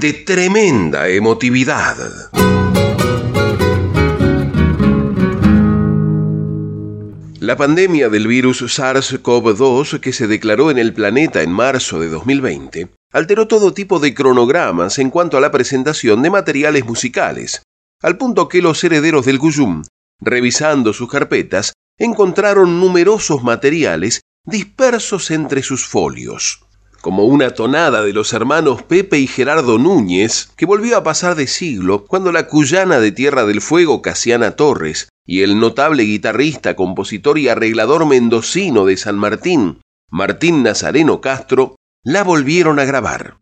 de tremenda emotividad. La pandemia del virus SARS-CoV-2 que se declaró en el planeta en marzo de 2020 alteró todo tipo de cronogramas en cuanto a la presentación de materiales musicales, al punto que los herederos del Guyum, revisando sus carpetas, encontraron numerosos materiales dispersos entre sus folios, como una tonada de los hermanos Pepe y Gerardo Núñez, que volvió a pasar de siglo cuando la cuyana de Tierra del Fuego Casiana Torres y el notable guitarrista, compositor y arreglador mendocino de San Martín, Martín Nazareno Castro, la volvieron a grabar.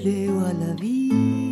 télé ou à la vie.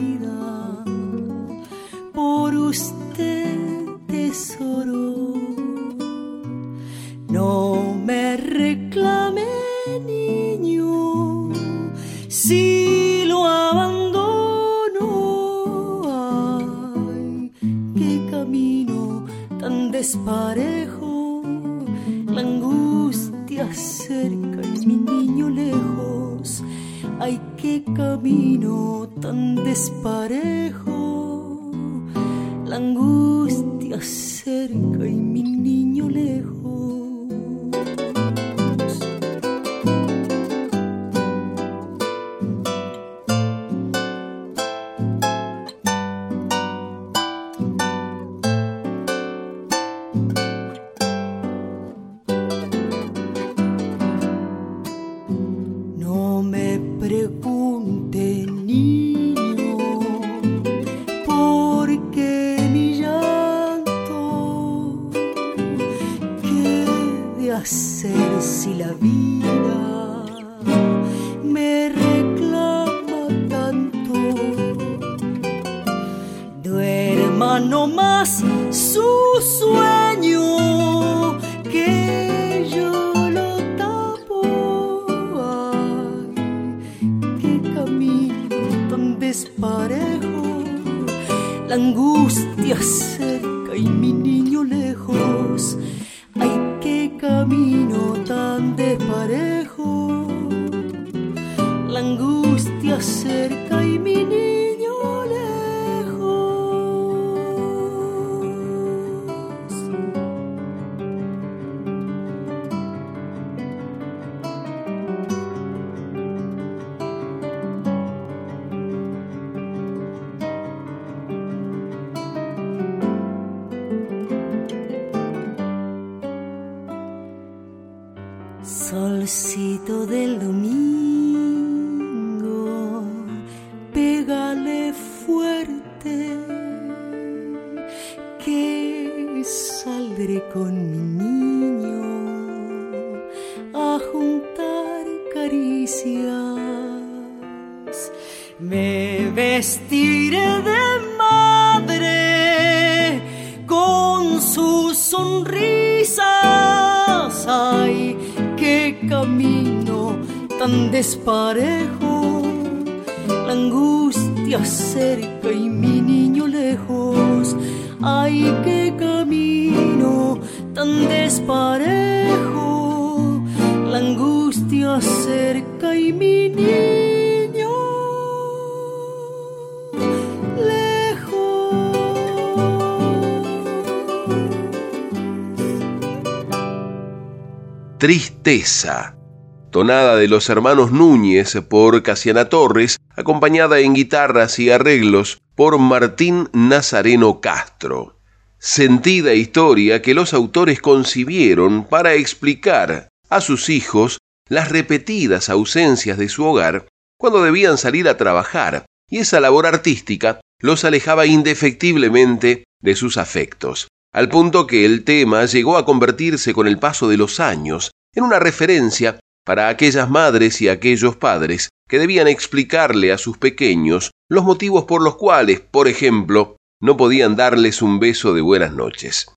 Tonada de los hermanos Núñez por Casiana Torres, acompañada en guitarras y arreglos por Martín Nazareno Castro. Sentida historia que los autores concibieron para explicar a sus hijos las repetidas ausencias de su hogar cuando debían salir a trabajar, y esa labor artística los alejaba indefectiblemente de sus afectos, al punto que el tema llegó a convertirse con el paso de los años en una referencia para aquellas madres y aquellos padres que debían explicarle a sus pequeños los motivos por los cuales, por ejemplo, no podían darles un beso de buenas noches.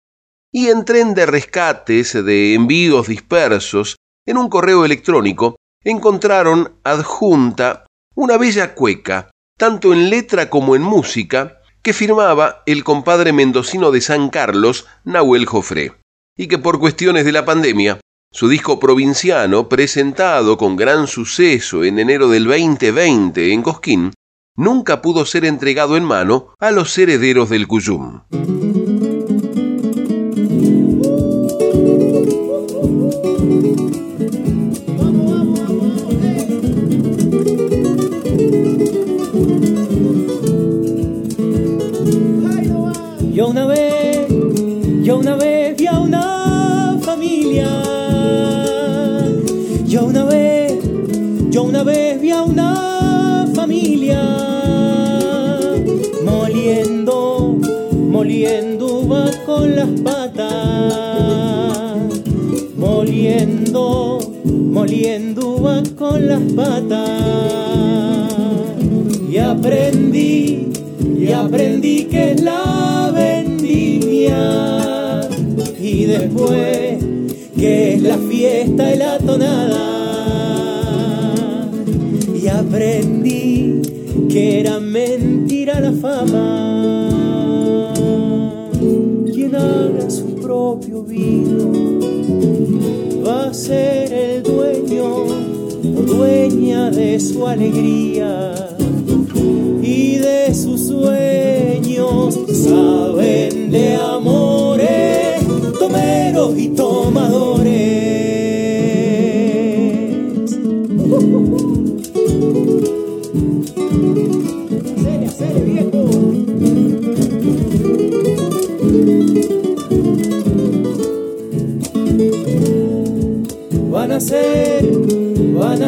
Y en tren de rescates, de envíos dispersos, en un correo electrónico, encontraron adjunta una bella cueca, tanto en letra como en música, que firmaba el compadre mendocino de San Carlos, Nahuel Jofré, y que por cuestiones de la pandemia, su disco provinciano, presentado con gran suceso en enero del 2020 en Cosquín, nunca pudo ser entregado en mano a los herederos del Cuyum. Moliendo va con las patas, moliendo, moliendo va con las patas. Y aprendí y aprendí que es la vendimia. Y después que es la fiesta y la tonada. Y aprendí que era mentira la fama quien haga su propio vino va a ser el dueño o dueña de su alegría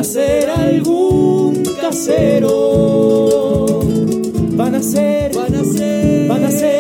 a ser algún casero. Van a ser, van a ser, van a ser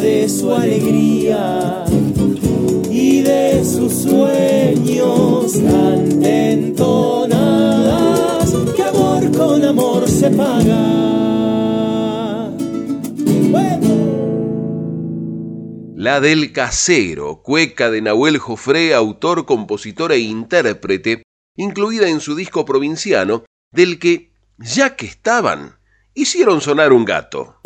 de su alegría y de sus sueños tan entonadas que amor con amor se paga. La del casero, cueca de Nahuel Jofré, autor, compositor e intérprete, incluida en su disco provinciano, del que, ya que estaban, hicieron sonar un gato.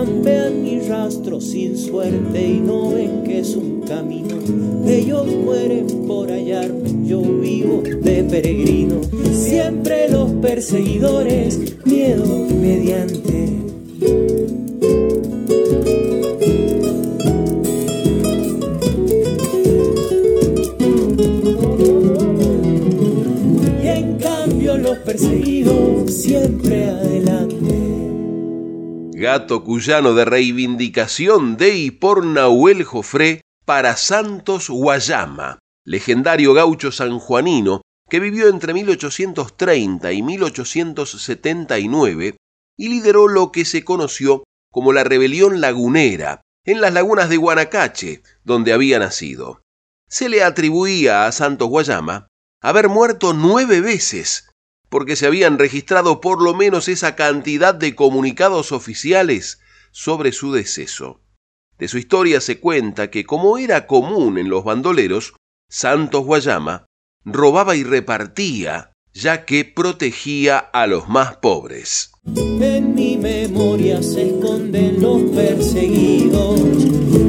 Campean mi rastro sin suerte y no ven que es un camino. Ellos mueren por hallarme, yo vivo de peregrino. Siempre los perseguidores, miedo mediante. Gato cuyano de reivindicación de y por Nahuel Jofré para Santos Guayama, legendario gaucho sanjuanino que vivió entre 1830 y 1879 y lideró lo que se conoció como la rebelión lagunera en las lagunas de Guanacache, donde había nacido. Se le atribuía a Santos Guayama haber muerto nueve veces, porque se habían registrado por lo menos esa cantidad de comunicados oficiales sobre su deceso. De su historia se cuenta que, como era común en los bandoleros, Santos Guayama robaba y repartía, ya que protegía a los más pobres. En mi memoria se esconden los perseguidos.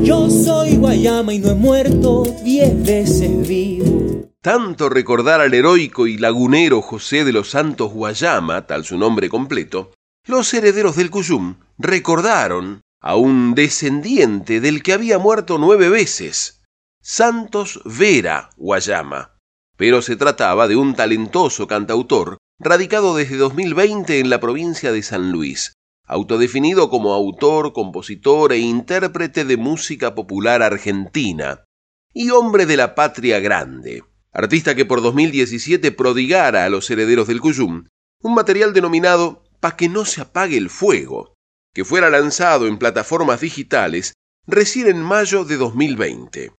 Yo soy Guayama y no he muerto diez veces vivo. Tanto recordar al heroico y lagunero José de los Santos Guayama, tal su nombre completo, los herederos del Cuyum recordaron a un descendiente del que había muerto nueve veces, Santos Vera Guayama. Pero se trataba de un talentoso cantautor radicado desde 2020 en la provincia de San Luis, autodefinido como autor, compositor e intérprete de música popular argentina, y hombre de la patria grande, artista que por 2017 prodigara a los herederos del Cuyum un material denominado Pa' que no se apague el fuego, que fuera lanzado en plataformas digitales recién en mayo de 2020.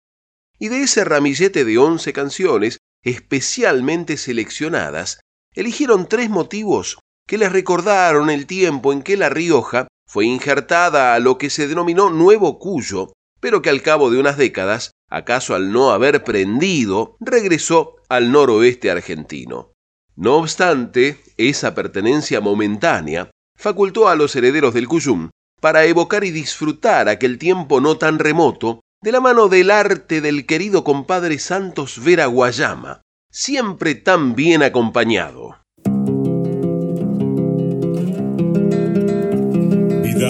Y de ese ramillete de 11 canciones especialmente seleccionadas, eligieron tres motivos que les recordaron el tiempo en que La Rioja fue injertada a lo que se denominó Nuevo Cuyo, pero que al cabo de unas décadas, acaso al no haber prendido, regresó al noroeste argentino. No obstante, esa pertenencia momentánea facultó a los herederos del Cuyum para evocar y disfrutar aquel tiempo no tan remoto de la mano del arte del querido compadre Santos Vera Guayama, siempre tan bien acompañado.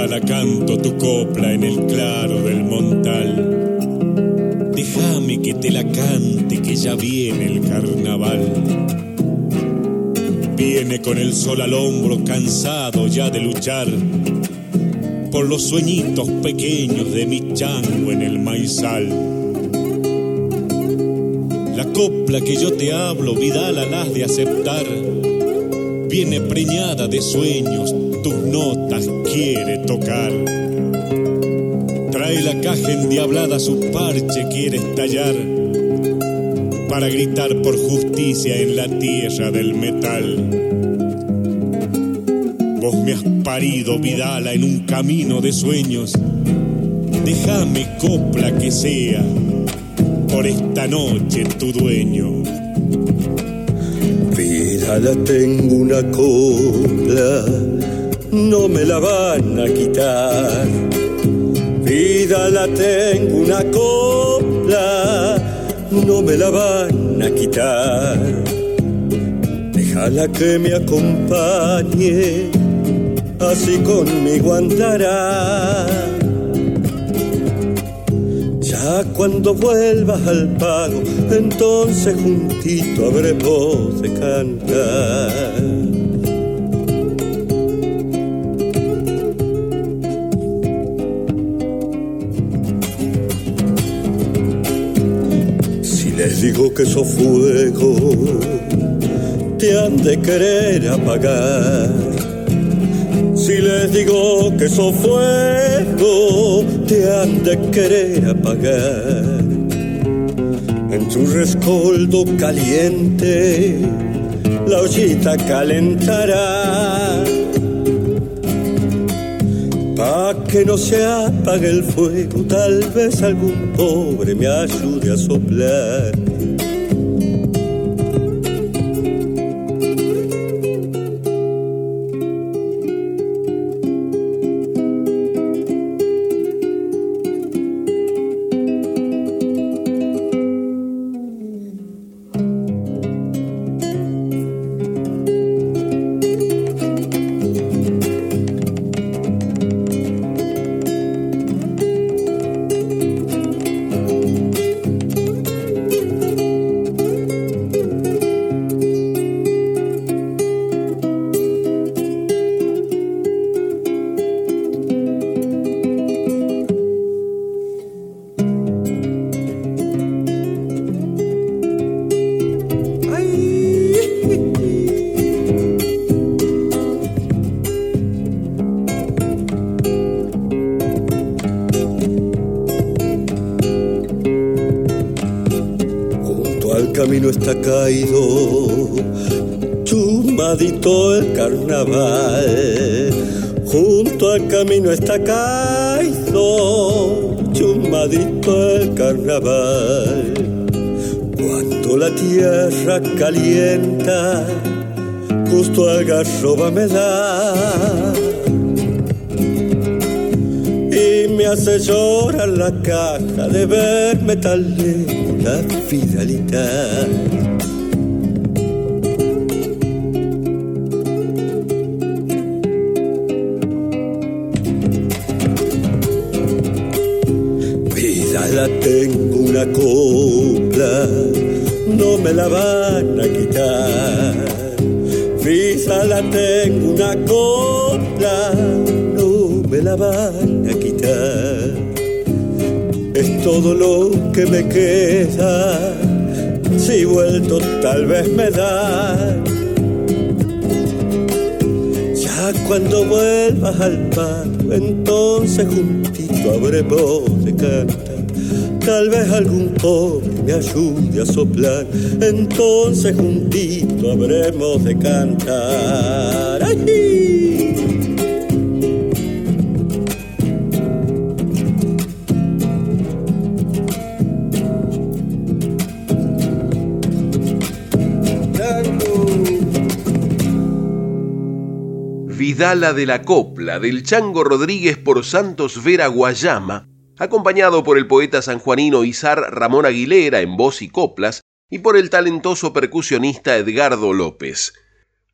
Vidala canto tu copla en el claro del montal. Déjame que te la cante, que ya viene el carnaval. Viene con el sol al hombro, cansado ya de luchar por los sueñitos pequeños de mi chango en el maizal. La copla que yo te hablo, Vidal, las de aceptar, viene preñada de sueños, tus notas quiere tocar. Trae la caja endiablada, su parche quiere estallar, para gritar por justicia en la tierra del metal. Vos me has parido, Vidala, en un camino de sueños. Déjame copla que sea por esta noche tu dueño. Vidala, tengo una copla, no me la van a quitar. Vidala, tengo una copla, no me la van a quitar. Déjala que me acompañe, así conmigo andará. Ya cuando vuelvas al pago, entonces juntito habremos de cantar. Digo que eso fuego te han de querer apagar. Si les digo que eso fuego te han de querer apagar. En tu rescoldo caliente la ollita calentará. Pa' que no se apague el fuego, tal vez algún pobre me ayude a soplar camino está caído, chumadito el carnaval. Cuando la tierra calienta, justo algarroba me da. Y me hace llorar la caja de verme tan lejos la fidelidad. Me queda, si vuelto tal vez me da. Ya cuando vuelvas al par, entonces juntito habremos de cantar tal vez algún pobre me ayude a soplar, entonces juntito habremos de cantar. Vidala de la Copla del Chango Rodríguez por Santos Vera Guayama acompañado por el poeta sanjuanino Izar Ramón Aguilera en voz y coplas y por el talentoso percusionista Edgardo López.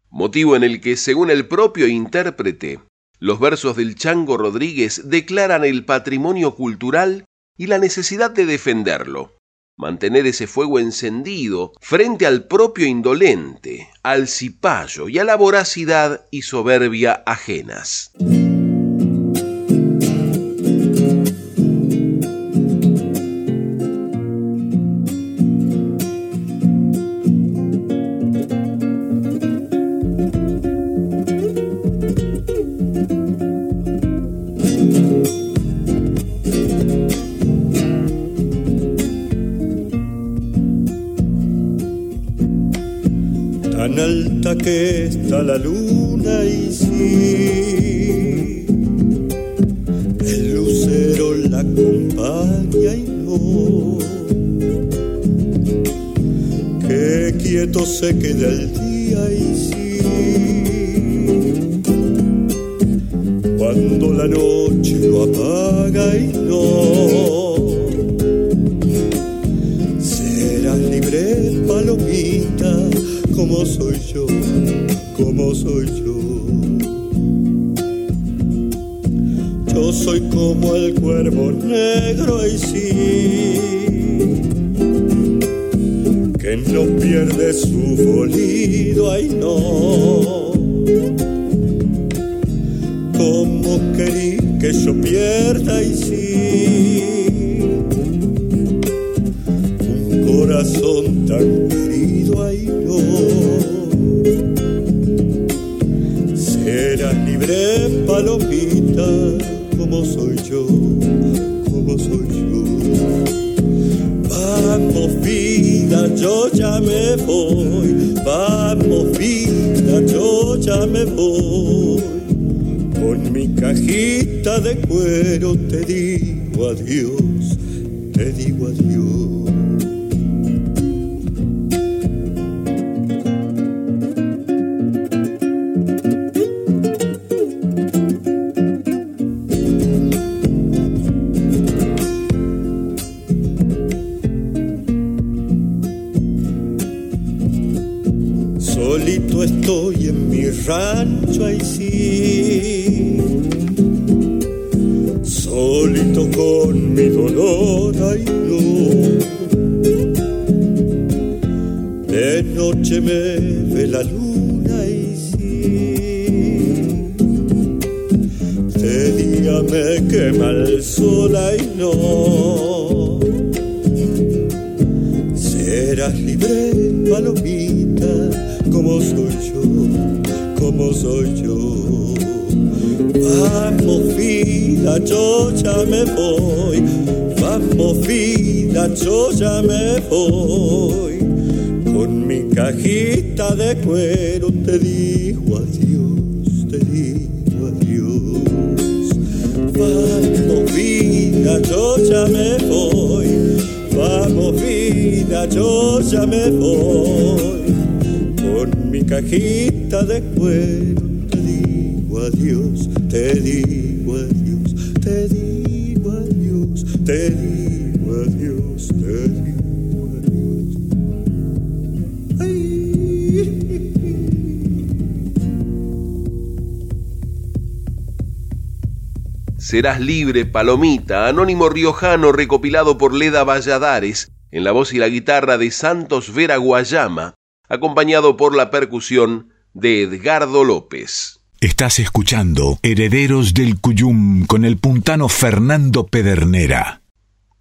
Motivo en el que, según el propio intérprete, los versos del Chango Rodríguez declaran el patrimonio cultural y la necesidad de defenderlo, mantener ese fuego encendido frente al propio indolente, al cipayo y a la voracidad y soberbia ajenas. Corazón tan querido, no. Serás libre, palomita como soy yo, como soy yo. Vamos vida, yo ya me voy, vamos vida, yo ya me voy. Con mi cajita de cuero te digo adiós, te digo adiós. Cajita de cuero, te digo adiós, te digo adiós, te digo adiós, te digo adiós, te digo adiós. Serás libre, Palomita, anónimo riojano recopilado por Leda Valladares, en la voz y la guitarra de Santos Vera Guayama, acompañado por la percusión de Edgardo López. Estás escuchando Herederos del Cuyum con el puntano Fernando Pedernera.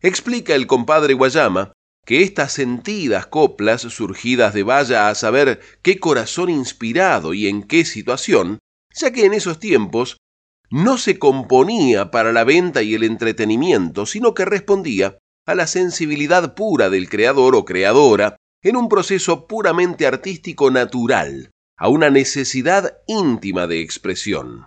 Explica el compadre Guayama que estas sentidas coplas surgidas de vaya a saber qué corazón inspirado y en qué situación, ya que en esos tiempos no se componía para la venta y el entretenimiento, sino que respondía a la sensibilidad pura del creador o creadora en un proceso puramente artístico natural, a una necesidad íntima de expresión.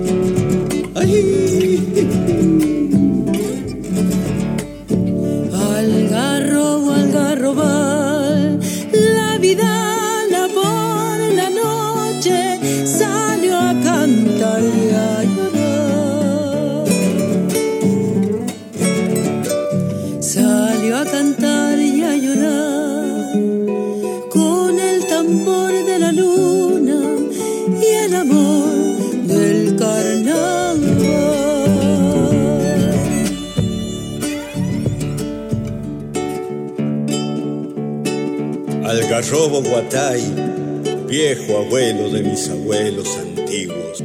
Algarrobo Guatay, viejo abuelo de mis abuelos antiguos.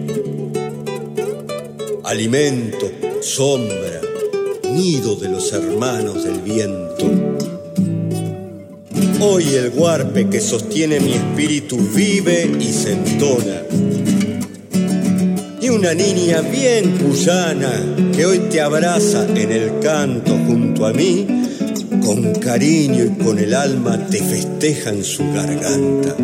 Alimento, sombra, nido de los hermanos del viento. Hoy el guarpe que sostiene mi espíritu vive y se entona. Y una niña bien cuyana que hoy te abraza en el canto junto a mí con cariño y con el alma te festeja en su garganta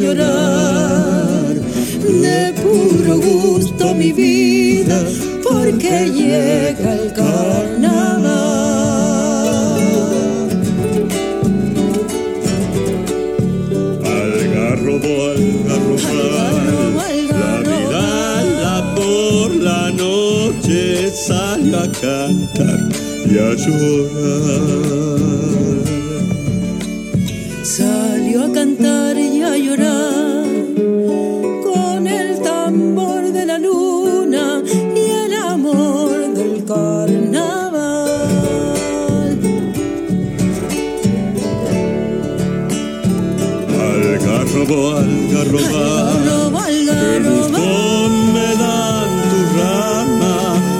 llorar de puro gusto mi vida porque llega el carnaval. Algarrobo, algarrobo, la vida por la noche sale a cantar y a llorar. Algarrobo, algarrobo, Algarrobo, algarrobo. me dan tu rama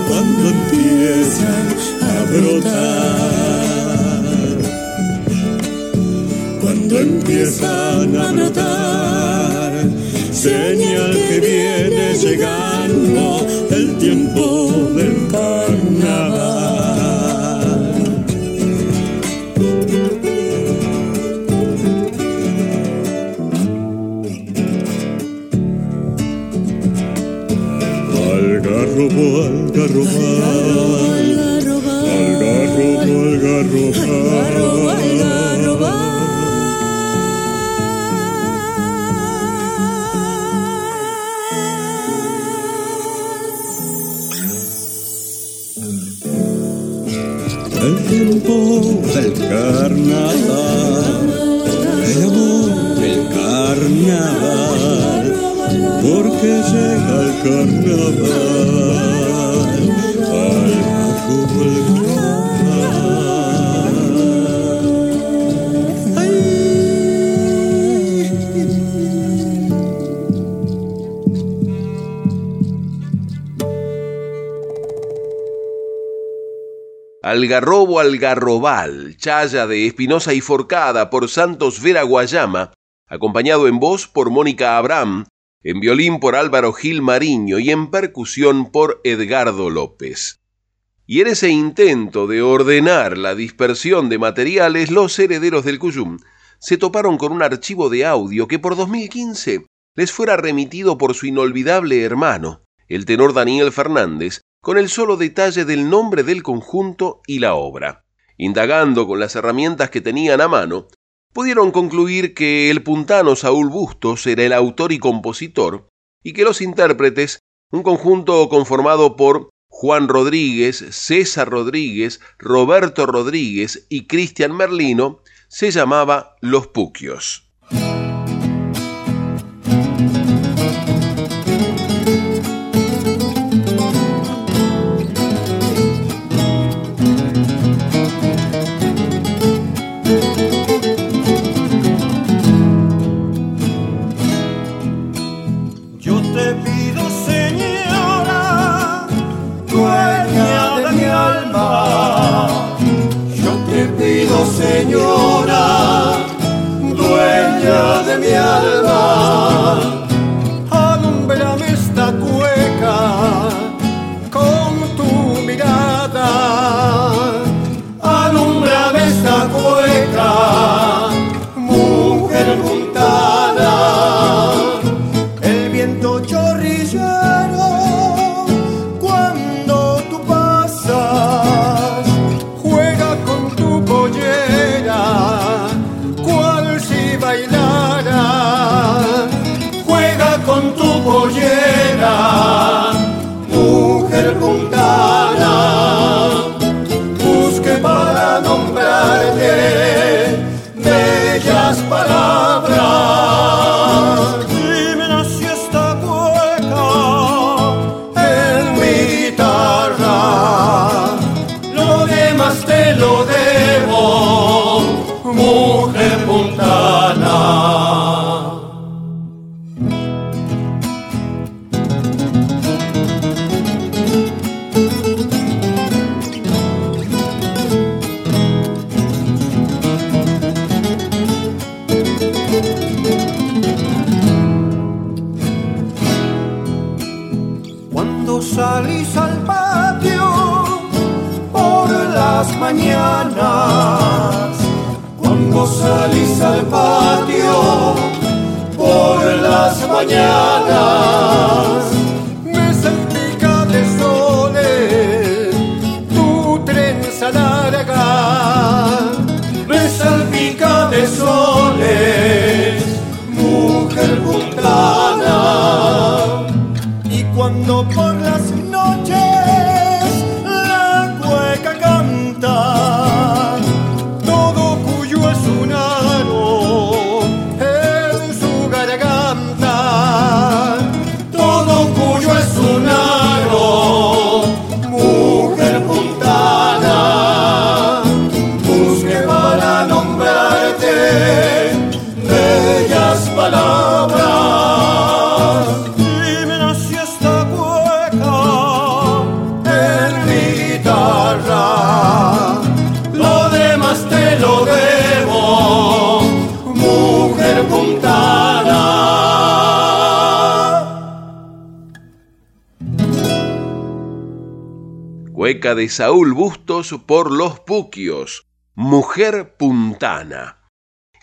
cuando empiezan a brotar. Cuando empiezan a brotar, señal que viene llegando el tiempo del Algarrobo, algarrobo, Algarrobo, algarrobo, algarrobo. El tiempo del carnaval, el amor del carnaval, porque llega el carnaval, Algarrobo Algarrobal, chaya de Espinosa y Forcada por Santos Vera Guayama, acompañado en voz por Mónica Abraham, en violín por Álvaro Gil Mariño y en percusión por Edgardo López. Y en ese intento de ordenar la dispersión de materiales, los herederos del Cuyum se toparon con un archivo de audio que por 2015 les fuera remitido por su inolvidable hermano, el tenor Daniel Fernández, con el solo detalle del nombre del conjunto y la obra. Indagando con las herramientas que tenían a mano, pudieron concluir que el puntano Saúl Bustos era el autor y compositor, y que los intérpretes, un conjunto conformado por Juan Rodríguez, César Rodríguez, Roberto Rodríguez y Cristian Merlino, se llamaba Los Puquios. De Saúl Bustos por los Puquios, mujer puntana.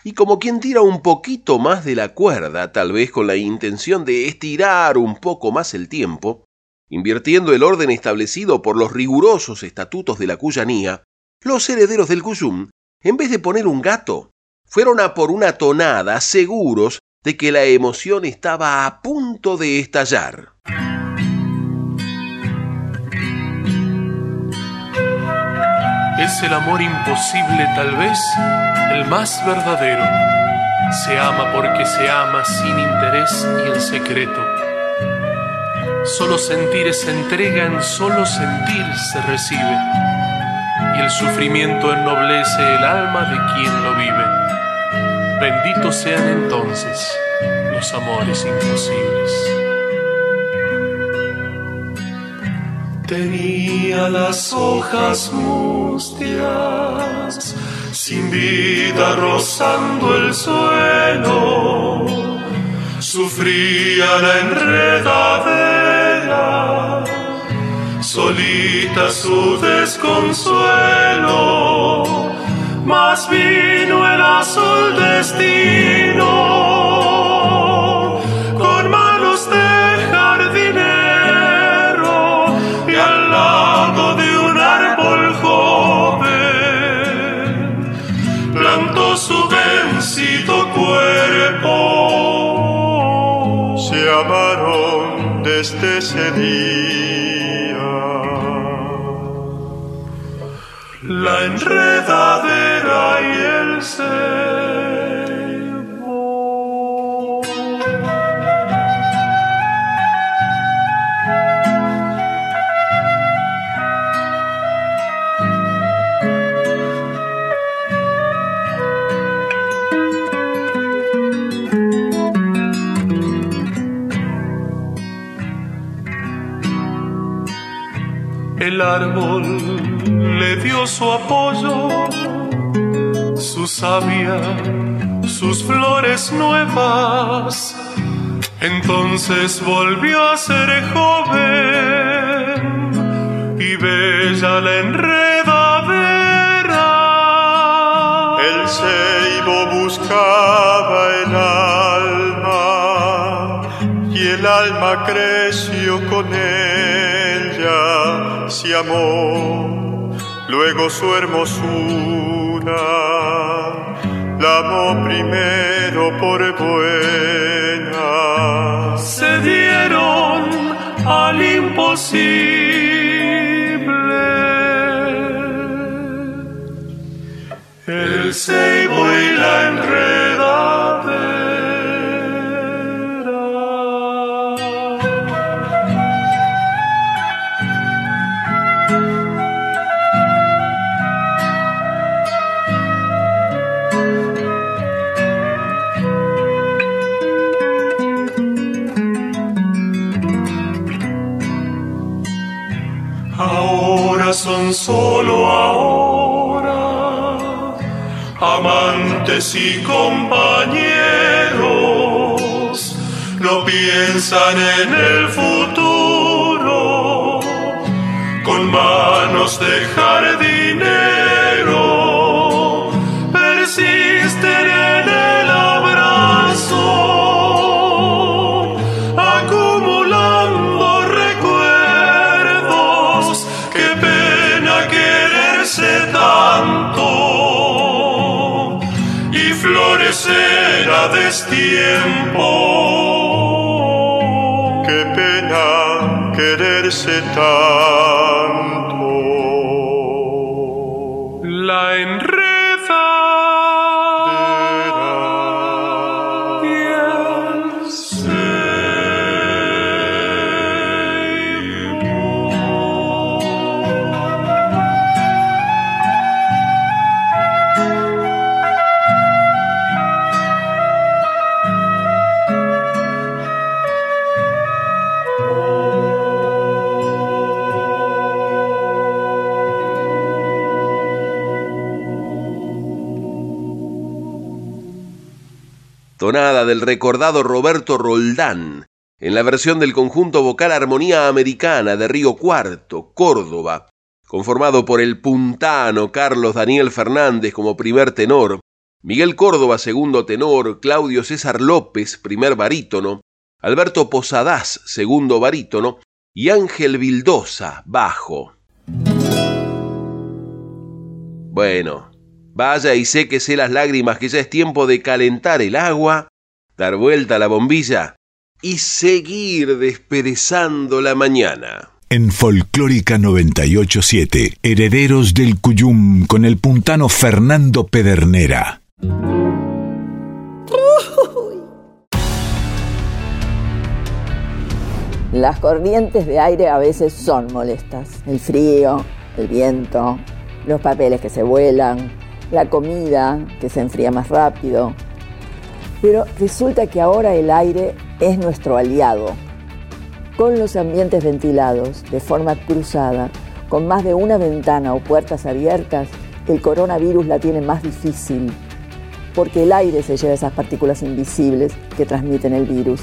Y como quien tira un poquito más de la cuerda, tal vez con la intención de estirar un poco más el tiempo, Invirtiendo el orden establecido por los rigurosos estatutos de la cuyanía, los herederos del Cuyum, en vez de poner un gato, fueron a por una tonada seguros de que la emoción estaba a punto de estallar. Es el amor imposible tal vez el más verdadero. Se ama porque se ama sin interés y en secreto Solo sentir se entregan, solo sentir se recibe. Y el sufrimiento ennoblece el alma de quien lo vive. Benditos sean entonces los amores imposibles. Tenía las hojas mustias, sin vida rozando el suelo. Sufría la enredadera, solita su desconsuelo, más vino el azul destino, árbol le dio su apoyo, su savia, sus flores nuevas. Entonces volvió a ser joven y bella la enredadera. El ceibo buscaba el alma y el alma creció con ella se amó, luego su hermosura la amó primero por buena. Se dieron al imposible. El ceibo y la enredadera. y compañeros no piensan en el futuro. Con manos de jardín florecer a destiempo. quererse tanto. Del recordado Roberto Roldán, en la versión del conjunto vocal Armonía Americana de Río Cuarto, Córdoba, conformado por el puntano Carlos Daniel Fernández como primer tenor, Miguel Córdoba segundo tenor, Claudio César López primer barítono, Alberto Posadas segundo barítono y Ángel Vildosa bajo. Bueno, Vaya y séquese las lágrimas que ya es tiempo de calentar el agua, dar vuelta a la bombilla y seguir desperezando la mañana. En Folclórica 987, Herederos del Cuyum con el puntano Fernando Pedernera. Las corrientes de aire a veces son molestas. El frío, el viento, los papeles que se vuelan, la comida que se enfría más rápido. Pero resulta que ahora el aire es nuestro aliado. Con los ambientes ventilados de forma cruzada, con más de una ventana o puertas abiertas, el coronavirus la tiene más difícil, porque el aire se lleva esas partículas invisibles que transmiten el virus.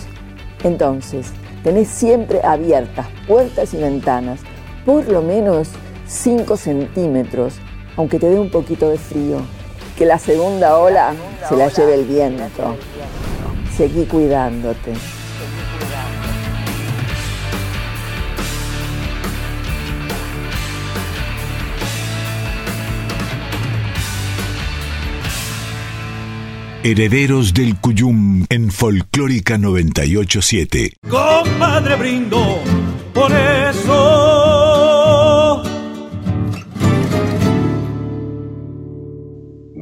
Entonces, tenés siempre abiertas puertas y ventanas, por lo menos 5 centímetros aunque te dé un poquito de frío, que la segunda ola se la lleve el viento. Seguí cuidándote. Herederos del Cuyum en Folclórica 987. Compadre brindo por eso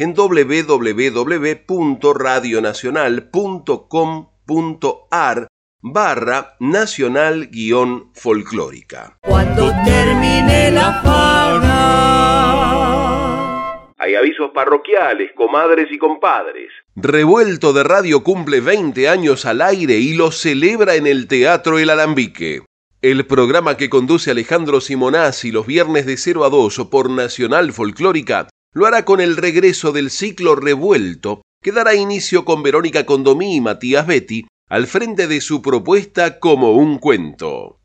en www.radionacional.com.ar barra nacional guion folclórica. Cuando termine la fauna. Hay avisos parroquiales, comadres y compadres. Revuelto de Radio cumple 20 años al aire y lo celebra en el Teatro El Alambique. El programa que conduce Alejandro Simonazzi los viernes de 0 a 2 por Nacional Folclórica lo hará con el regreso del ciclo revuelto, que dará inicio con Verónica Condomí y Matías Betty al frente de su propuesta como un cuento.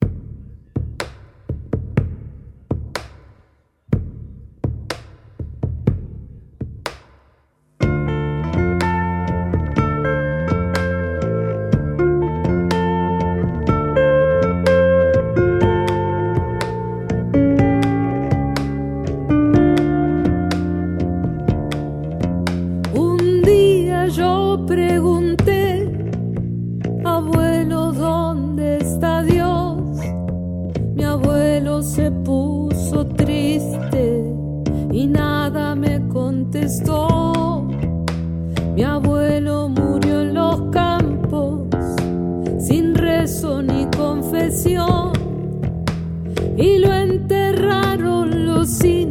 Confesión y lo enterraron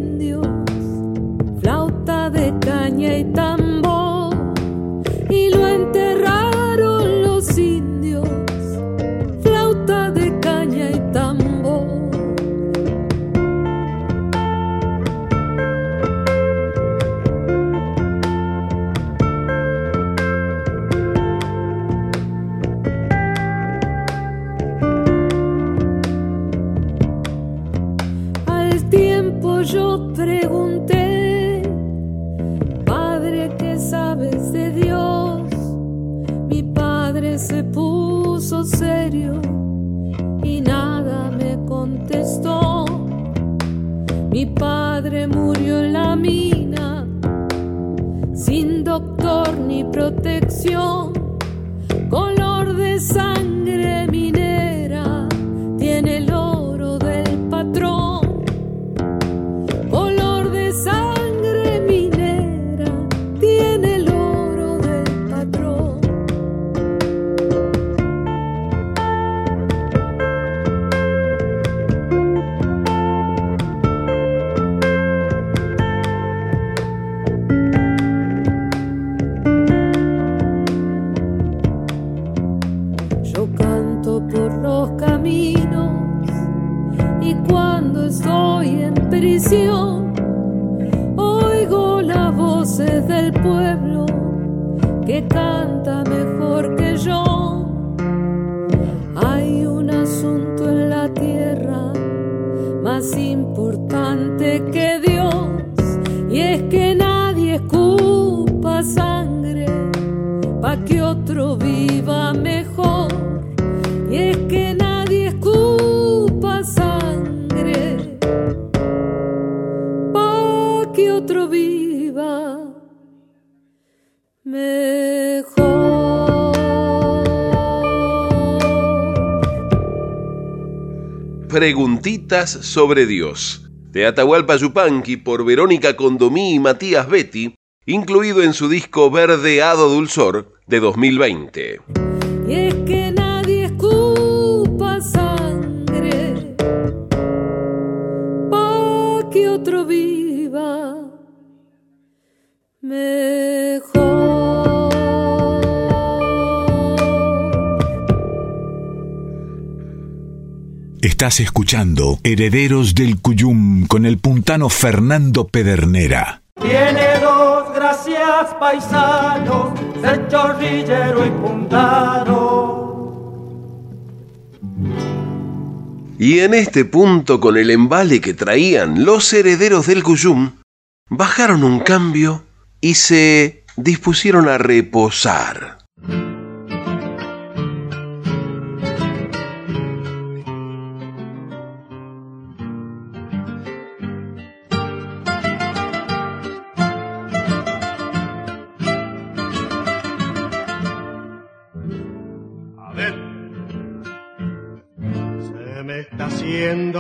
otro viva mejor. Y es que nadie escupa sangre pa' que otro viva mejor. Preguntitas sobre Dios. De Atahualpa Yupanqui por Verónica Condomí y Matías Betty, incluido en su disco Verdeado Dulzor de 2020. Y es que nadie escupa sangre pa' que otro viva mejor. Estás escuchando Herederos del Cuyum con el puntano Fernando Pedernera. Tiene dos gracias paisanos, ser chorrillero y puntano. Y en este punto, con el embale que traían los herederos del Cuyum, bajaron un cambio y se dispusieron a reposar.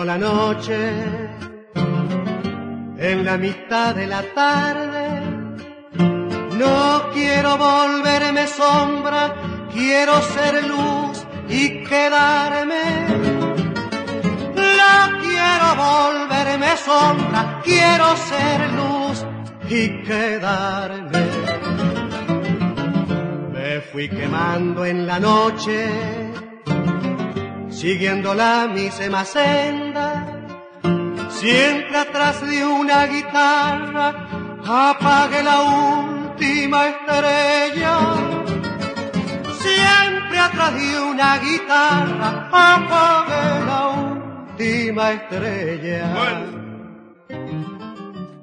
La noche en la mitad de la tarde. No quiero volverme sombra, quiero ser luz y quedarme. No quiero volverme sombra, quiero ser luz y quedarme. Me fui quemando en la noche, siguiendo la misma senda, siempre atrás de una guitarra, apague la última estrella. Siempre atrás de una guitarra, apague la última estrella.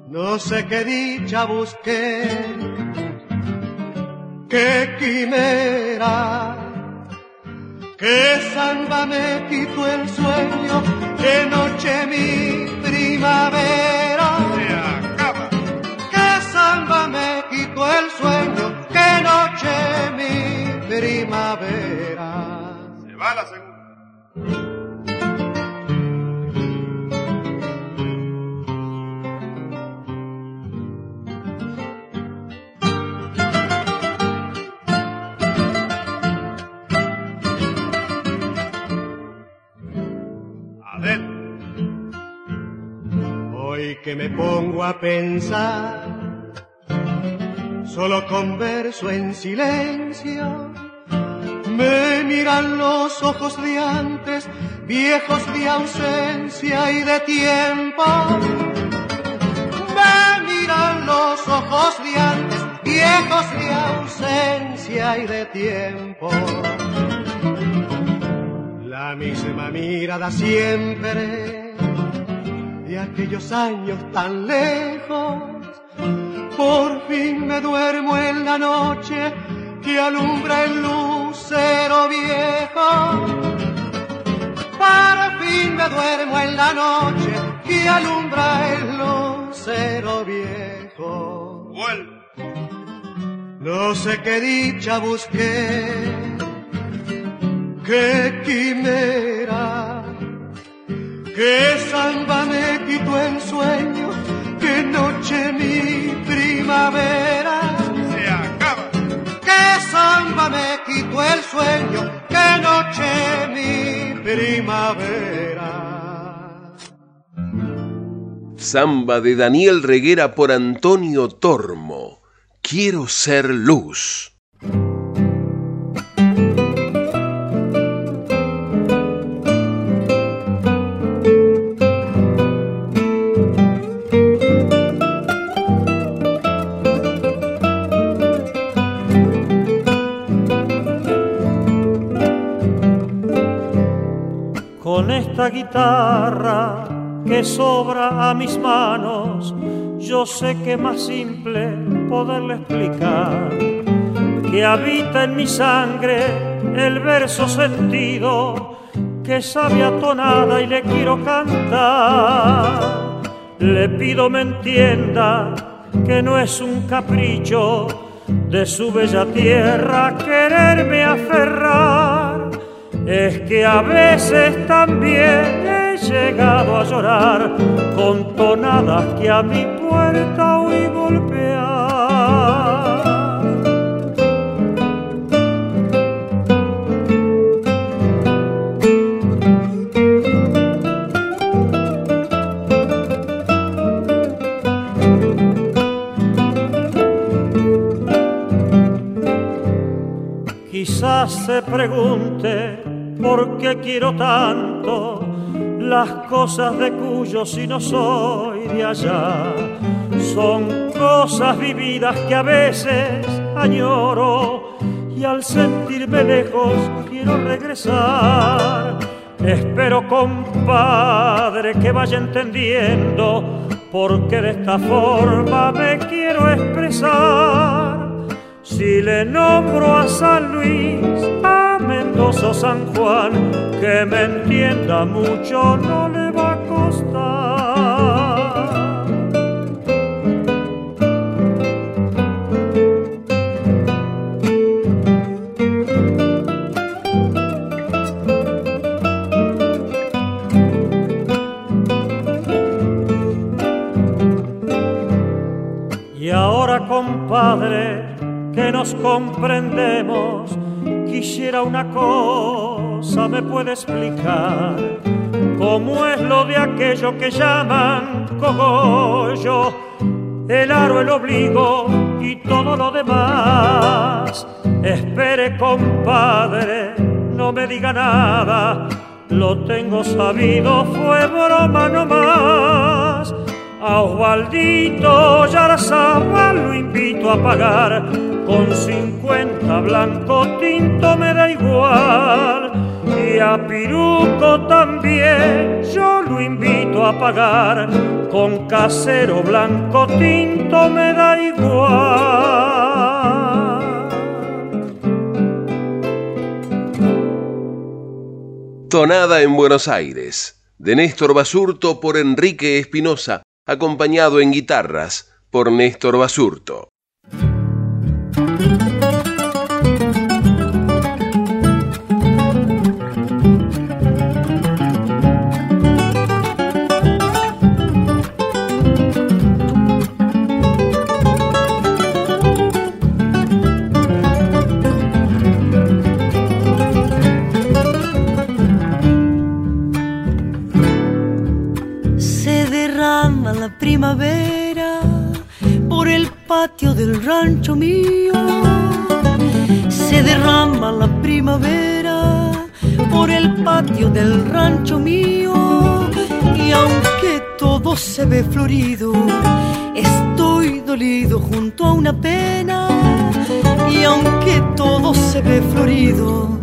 No sé qué dicha busqué, qué quimera, qué samba me quitó el sueño, qué noche mi primavera. Qué samba me quitó el sueño, qué noche mi primavera. Se va la segunda. Hoy que me pongo a pensar, solo converso en silencio. Me miran los ojos de antes, viejos de ausencia y de tiempo. Me miran los ojos de antes, viejos de ausencia y de tiempo. La misma mirada siempre de aquellos años tan lejos. Por fin me duermo en la noche que alumbra el lucero viejo. Por fin me duermo en la noche que alumbra el lucero viejo. No sé qué dicha busqué, qué quimera, qué samba me quitó el sueño, qué noche mi primavera. Se acaba. Qué samba me quitó el sueño, qué noche mi primavera. Samba de Daniel Reguera por Antonio Tormo. Quiero ser luz. Guitarra que sobra a mis manos, yo sé que más simple poderle explicar que habita en mi sangre el verso sentido que sabe tonada y le quiero cantar. Le pido me entienda que no es un capricho de su bella tierra quererme aferrar. Es que a veces también he llegado a llorar con tonadas que a mi puerta oí golpear. Quizás se pregunte por qué quiero tanto las cosas de cuyo si no soy de allá. Son cosas vividas que a veces añoro y al sentirme lejos quiero regresar. Espero, compadre, que vaya entendiendo porque de esta forma me quiero expresar. Si le nombro a San Luis, Mendoza San Juan, que me entienda mucho no le va a costar. Y ahora, compadre, que nos comprendemos, quisiera una cosa, me puede explicar cómo es lo de aquello que llaman cogollo, el aro, el obligo y todo lo demás. Espere, compadre, no me diga nada, lo tengo sabido, fue broma nomás. A Osvaldito Yarazabal lo invito a pagar con 50 blanco tinto me da igual. Y a Piruco también yo lo invito a pagar con casero blanco tinto me da igual. Tonada en Buenos Aires, de Néstor Basurto por Enrique Espinosa, acompañado en guitarras por Néstor Basurto. Del rancho mío. Se derrama la primavera por el patio del rancho mío. Y aunque todo se ve florido, estoy dolido junto a una pena. Y aunque todo se ve florido,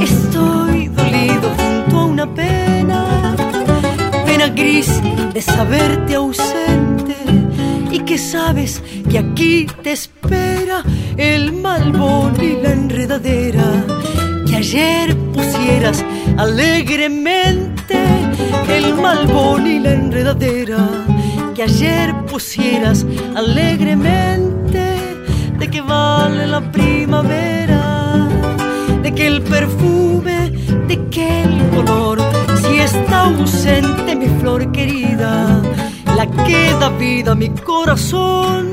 estoy dolido junto a una pena. Pena gris de saberte ausente que sabes que aquí te espera el malbón y la enredadera que ayer pusieras alegremente el malbón y la enredadera que ayer pusieras alegremente de que vale la primavera de que el perfume de que el color si está ausente mi flor querida la que da vida a mi corazón.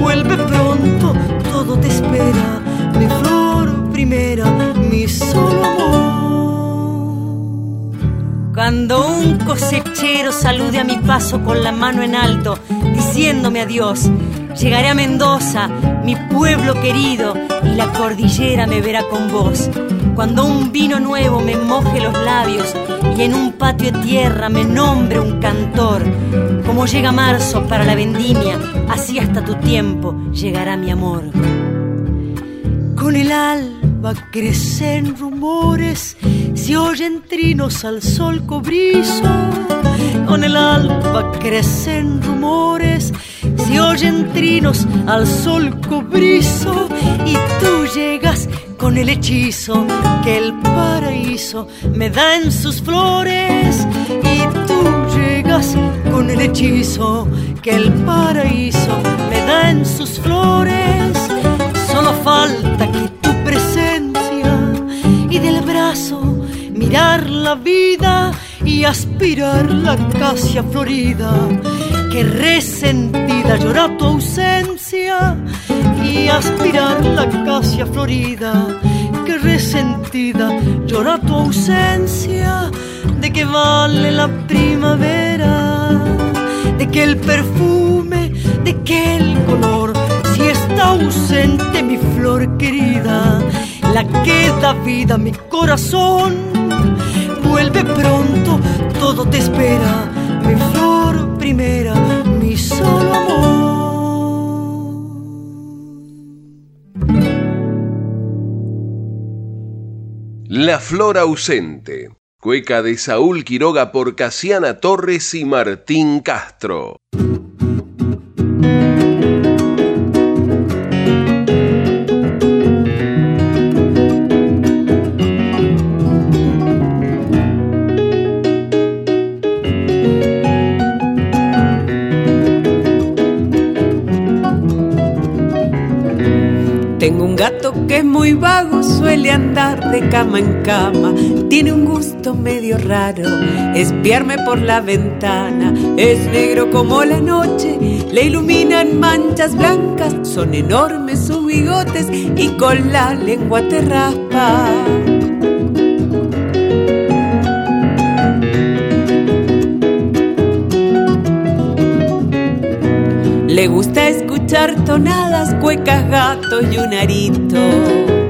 Vuelve pronto, todo te espera, mi flor primera, mi solo. Cuando un cosechero salude a mi paso con la mano en alto, diciéndome adiós, llegaré a Mendoza, mi pueblo querido, y la cordillera me verá con vos. Cuando un vino nuevo me moje los labios y en un patio de tierra me nombre un cantor. Como llega marzo para la vendimia, así hasta tu tiempo llegará mi amor. Con el alba crecen rumores, se oyen trinos al sol cobrizo. Con el alba crecen rumores, se oyen trinos al sol cobrizo. Y tú llegas con el hechizo que el paraíso me da en sus flores. Y tú llegas con el hechizo que el paraíso me da en sus flores. Solo falta que tu presencia y del brazo mirar la vida y aspirar la acacia florida. Que resentida llora tu ausencia aspirar la acacia florida. Que resentida llora tu ausencia. De que vale la primavera, de que el perfume, de que el color si está ausente mi flor querida, la que da vida mi corazón. Vuelve pronto, todo te espera, mi flor primera, mi solo amor. La flor ausente. Cueca de Saúl Quiroga por Casiana Torres y Martín Castro. Andar de cama en cama, tiene un gusto medio raro, espiarme por la ventana, es negro como la noche, le iluminan manchas blancas, son enormes sus bigotes y con la lengua te raspa. Le gusta escuchar tonadas, cuecas, gatos y un arito.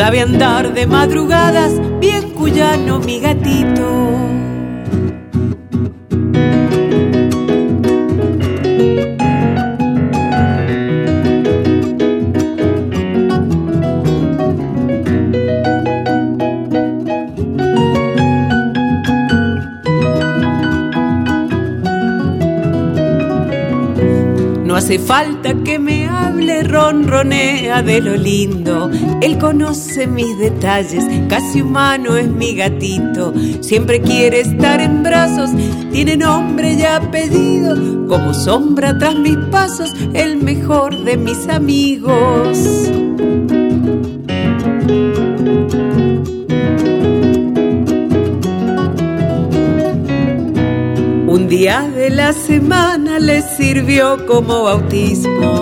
Sabe andar de madrugadas, bien cuyano mi gatito. No hace falta que de lo lindo. Él conoce mis detalles, casi humano es mi gatito. Siempre quiere estar en brazos, tiene nombre y apellido. Como sombra tras mis pasos, el mejor de mis amigos. Un día de la semana le sirvió como bautismo.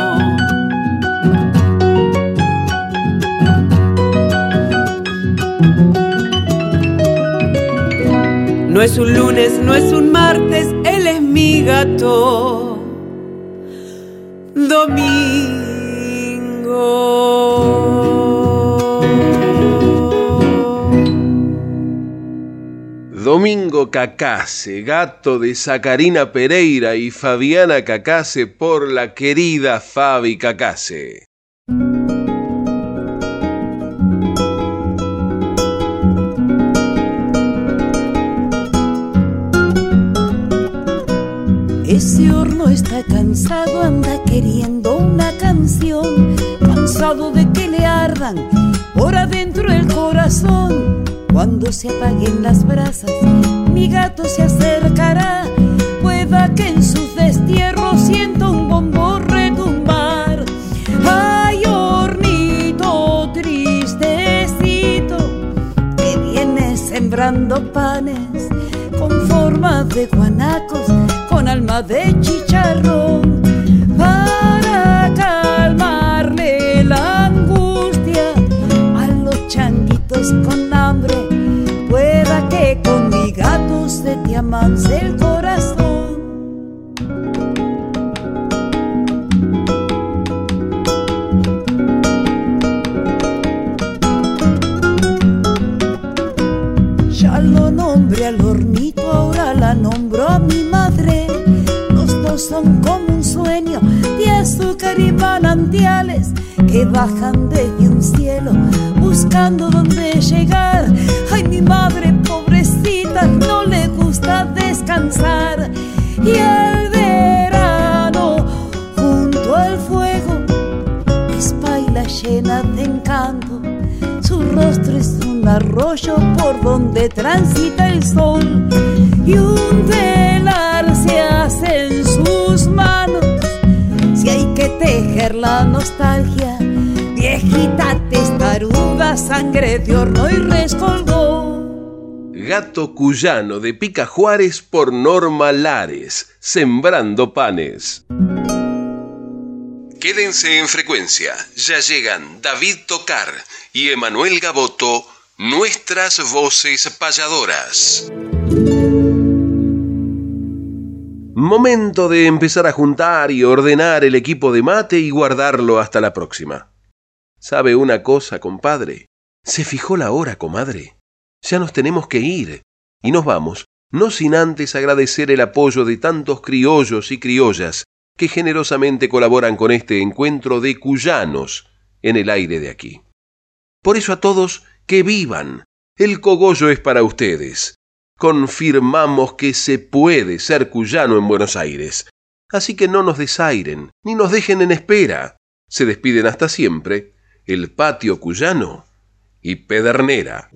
No es un lunes, no es un martes, él es mi gato. Domingo. Domingo Cacase, gato de Sacarina Pereira y Fabiana Cacase por la querida Fabi Cacase. Ese horno está cansado, anda queriendo una canción, cansado de que le ardan por adentro el corazón. Cuando se apaguen las brasas, mi gato se acercará, pueda que en sus destierros sienta un bombo retumbar. Ay, hornito tristecito, que viene sembrando panes con forma de guanacos alma de chicharrón para calmarle la angustia a los changuitos con hambre. Pueda que con mi gato se te amance el corazón. Ya lo nombré al hornito, ahora la nombro a madre son como un sueño de azúcar y manantiales que bajan desde un cielo buscando dónde llegar. Ay, mi madre pobrecita no le gusta descansar y el verano junto al fuego es baila llena de encanto. Su rostro es un arroyo por donde transita el sol y un telar se hace en sus manos. Si hay que tejer la nostalgia, viejita testaruda, sangre de horno y rescolgó. Gato Cuyano de Pica Juárez por Norma Lares, Sembrando Panes. Quédense en frecuencia, ya llegan David Tocar y Emanuel Gaboto, nuestras voces payadoras. Momento de empezar a juntar y ordenar el equipo de mate y guardarlo hasta la próxima. ¿Sabe una cosa, compadre? Se fijó la hora, comadre. Ya nos tenemos que ir. Y nos vamos, no sin antes agradecer el apoyo de tantos criollos y criollas que generosamente colaboran con este encuentro de cuyanos en el aire de aquí. Por eso a todos, que vivan. El cogollo es para ustedes confirmamos que se puede ser cuyano en Buenos Aires. Así que no nos desairen, ni nos dejen en espera. Se despiden hasta siempre el patio cuyano y Pedernera.